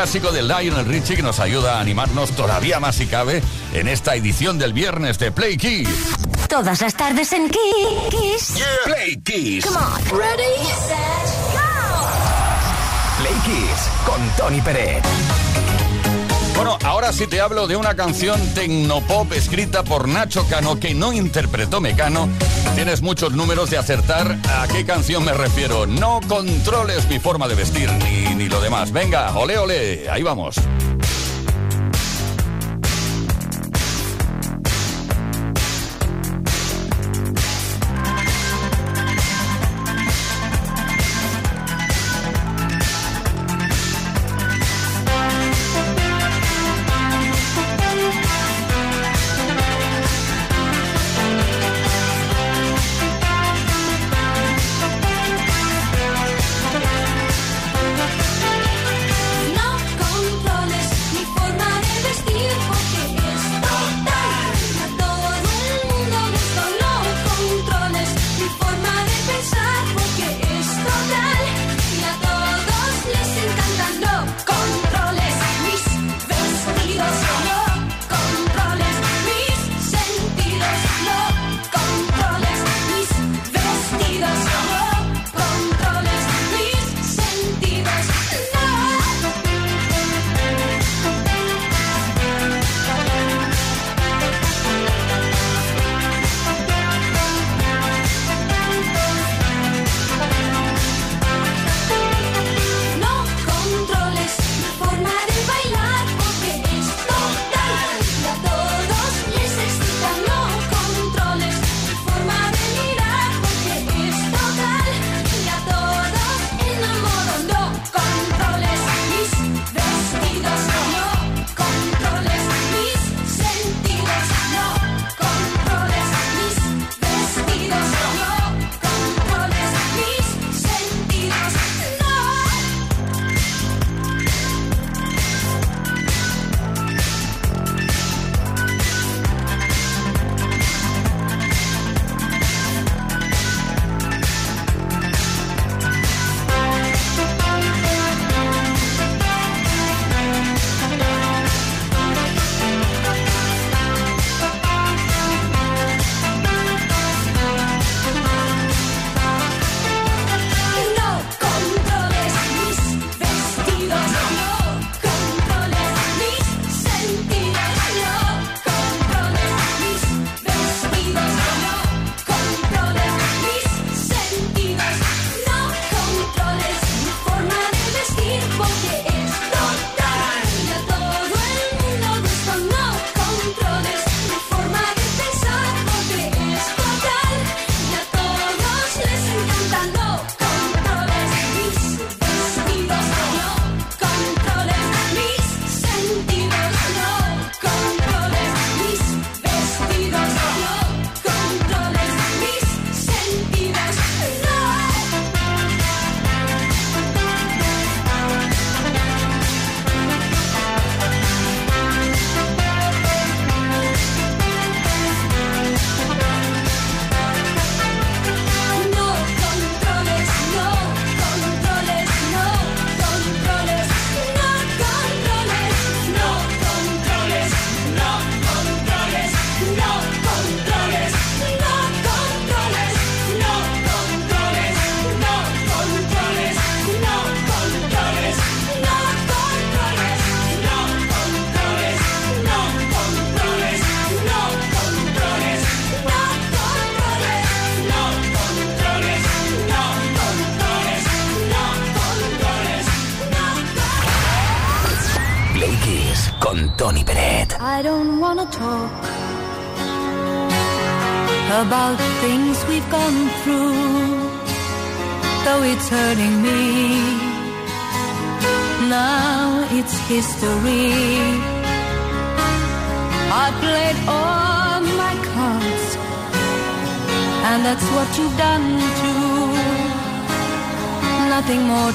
clásico de Lionel Richie que nos ayuda a animarnos todavía más si cabe en esta edición del viernes de Play Kiss. Todas las tardes en Kiss. Play Kiss. Come on. Ready, set, go. Play Kiss con Tony Pérez. Bueno, ahora sí te hablo de una canción tecnopop escrita por Nacho Cano que no interpretó Mecano. Tienes muchos números de acertar a qué canción me refiero. No controles mi forma de vestir ni, ni lo demás. Venga, ole, ole, ahí vamos.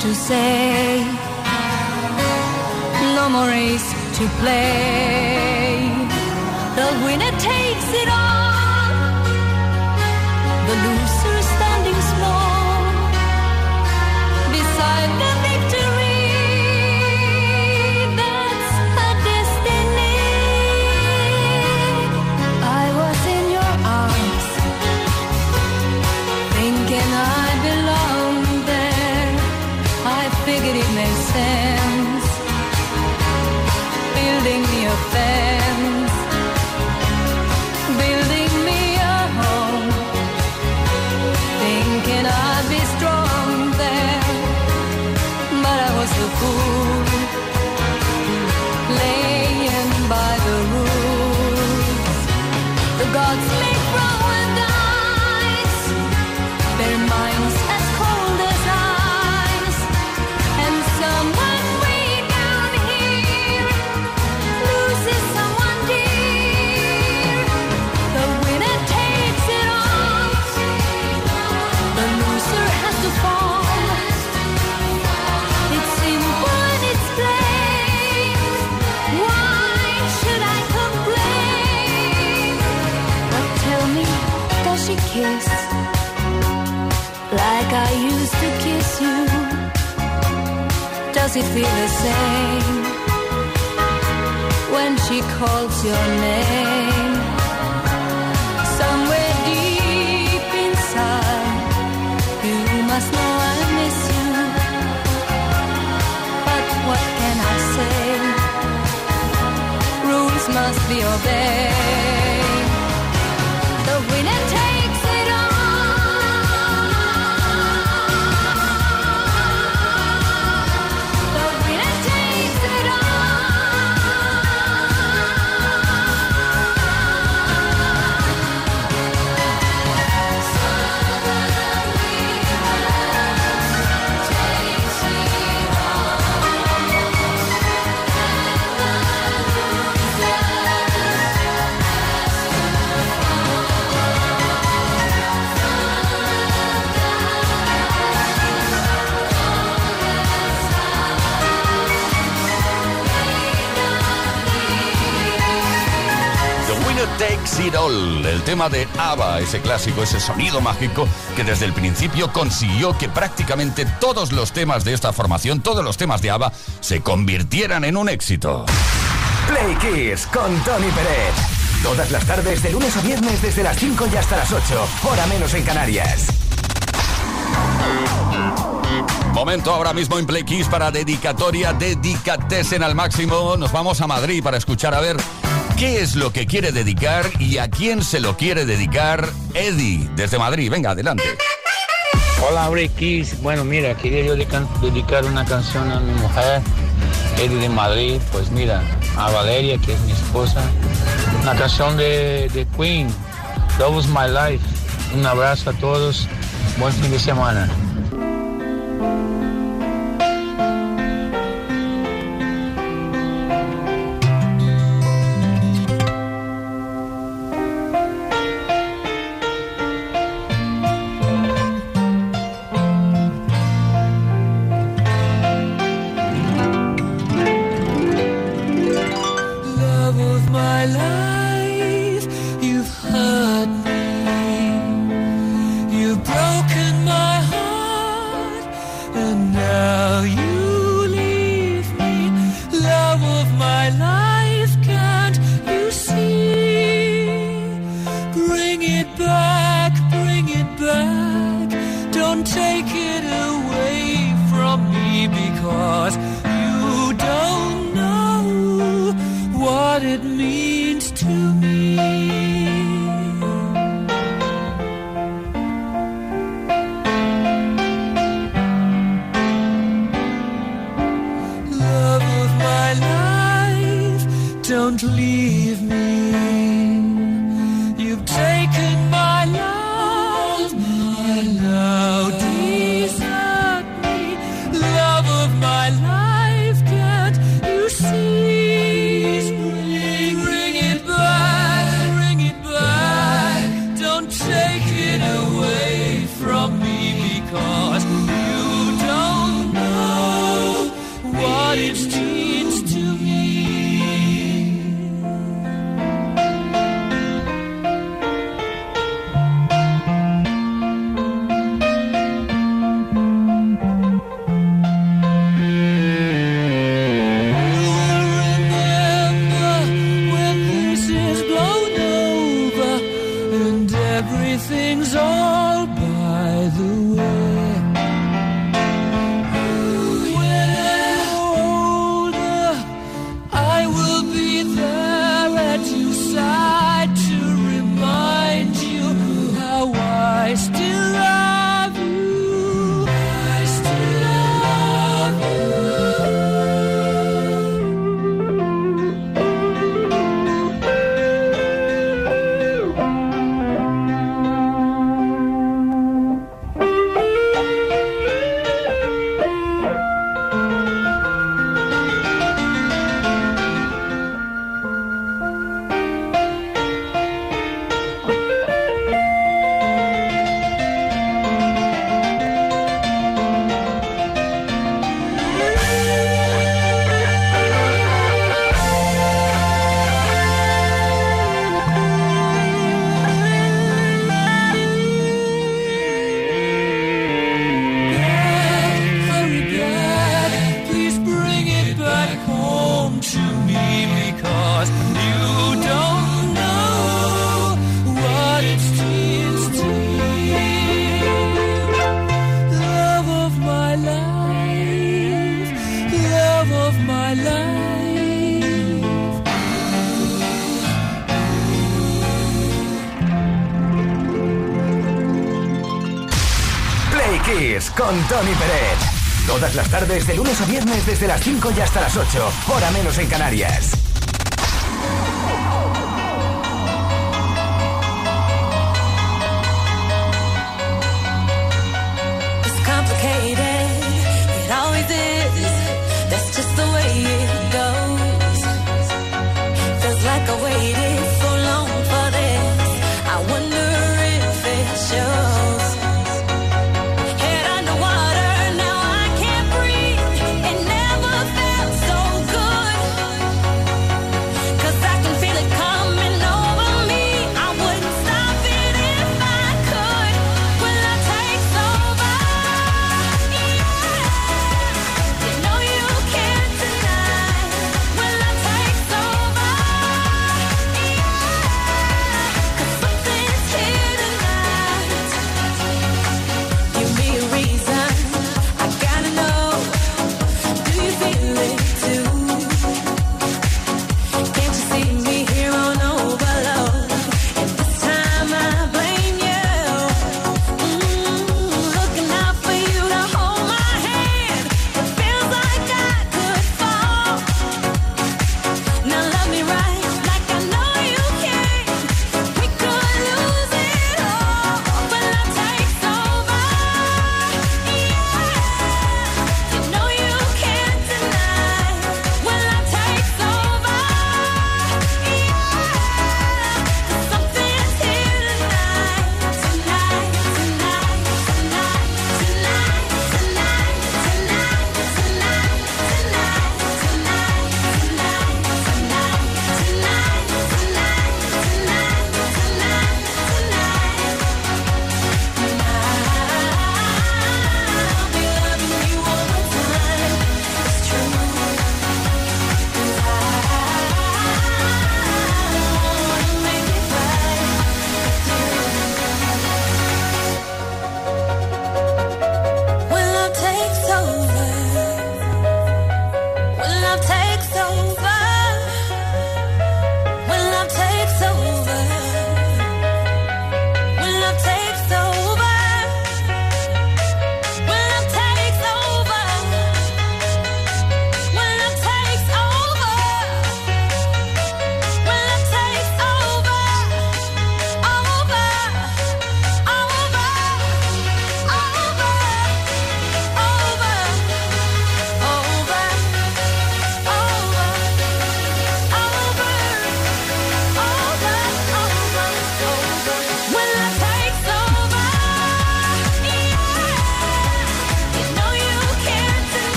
To say. No more race to play. The winner takes el tema de ABBA, ese clásico, ese sonido mágico que desde el principio consiguió que prácticamente todos los temas de esta formación, todos los temas de ABBA, se convirtieran en un éxito. Play Kiss con Tony Pérez. Todas las tardes, de lunes a viernes, desde las 5 y hasta las 8, hora menos en Canarias. Momento ahora mismo en Play Kiss para dedicatoria, dedicatesen al máximo. Nos vamos a Madrid para escuchar a ver qué es lo que quiere dedicar y a quién se lo quiere dedicar Eddie desde Madrid. Venga, adelante. Hola, Breakis. Bueno, mira, quería yo dedicar una canción a mi mujer, Eddie de Madrid. Pues mira, a Valeria, que es mi esposa. Una canción de, de Queen, was My Life. Un abrazo a todos. Buen fin de semana. It's to con Tony Pérez. Todas las tardes, de lunes a viernes, desde las 5 y hasta las 8, hora menos en Canarias.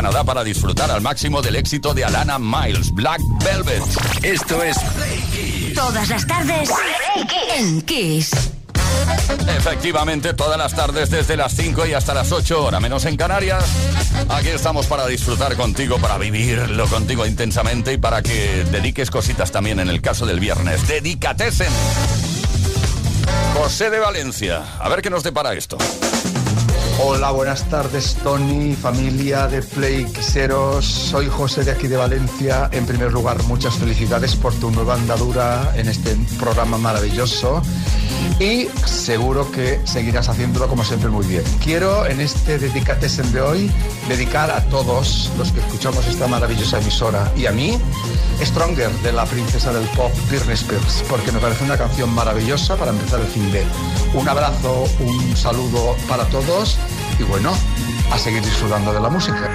Canadá para disfrutar al máximo del éxito de Alana Miles, Black Velvet. Esto es Todas las tardes en Kiss. Efectivamente, todas las tardes desde las 5 y hasta las 8, hora menos en Canarias. Aquí estamos para disfrutar contigo, para vivirlo contigo intensamente y para que dediques cositas también en el caso del viernes. Dedicatesen. José de Valencia. A ver qué nos depara esto. Hola, buenas tardes, Tony, familia de Play Quiseros. Soy José de aquí de Valencia. En primer lugar, muchas felicidades por tu nueva andadura en este programa maravilloso. Y seguro que seguirás haciéndolo como siempre muy bien. Quiero en este Dedicatesen de hoy dedicar a todos los que escuchamos esta maravillosa emisora y a mí Stronger de la princesa del pop Britney Spears, porque me parece una canción maravillosa para empezar el fin de. Un abrazo, un saludo para todos y bueno, a seguir disfrutando de la música.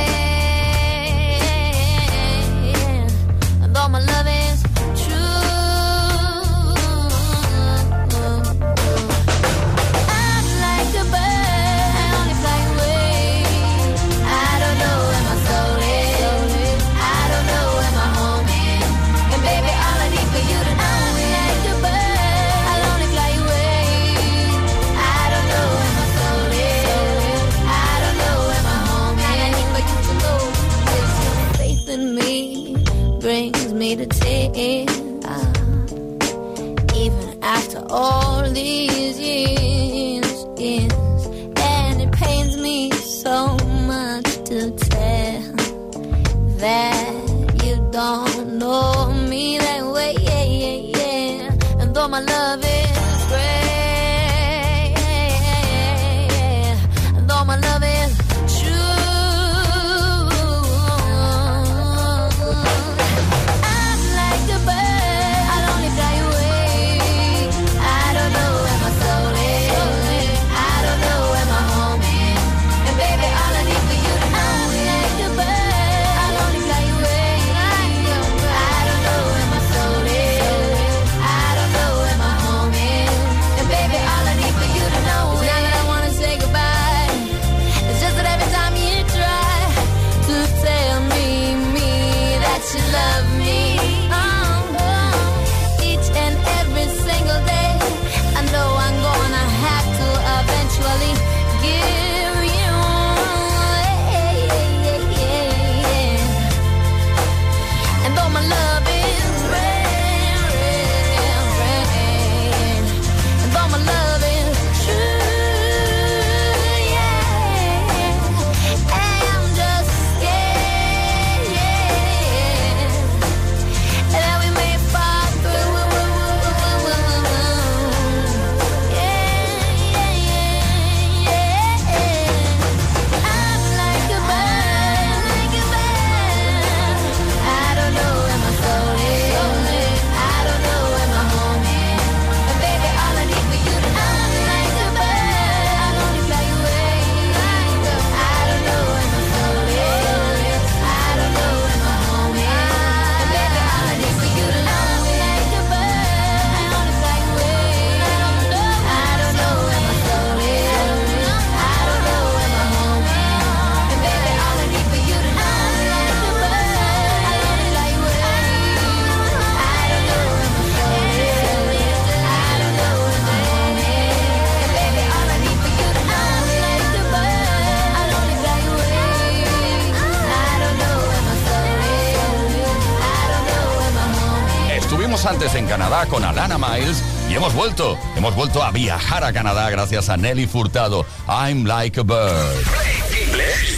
Y hemos vuelto, hemos vuelto a viajar a Canadá gracias a Nelly Furtado. I'm like a bird.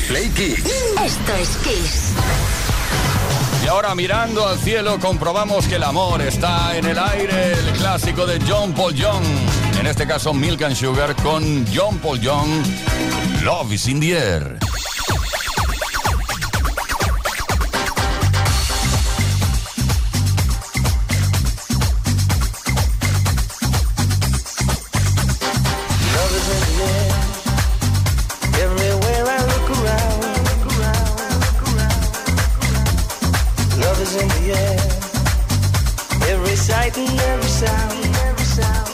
Play Kiss. Esto es Kiss. Y ahora mirando al cielo comprobamos que el amor está en el aire, el clásico de John Paul Young. En este caso Milk and Sugar con John Paul Young. Love is in the air. light and every sound, every sound.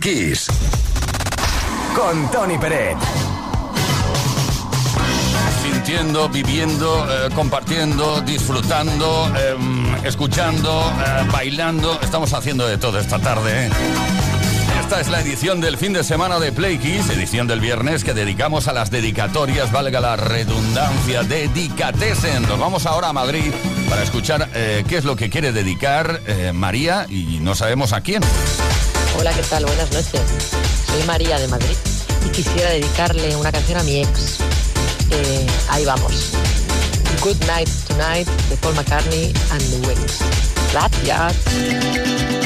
Kiss con Tony Peret. Sintiendo, viviendo, eh, compartiendo, disfrutando, eh, escuchando, eh, bailando. Estamos haciendo de todo esta tarde. ¿eh? Esta es la edición del fin de semana de Play Kiss, edición del viernes que dedicamos a las dedicatorias, valga la redundancia, dedicatesen. Nos vamos ahora a Madrid para escuchar eh, qué es lo que quiere dedicar eh, María y no sabemos a quién. Hola, ¿qué tal? Buenas noches. Soy María de Madrid y quisiera dedicarle una canción a mi ex. Eh, ahí vamos. Good Night Tonight de Paul McCartney and the Wings. Gracias.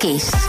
Kiss.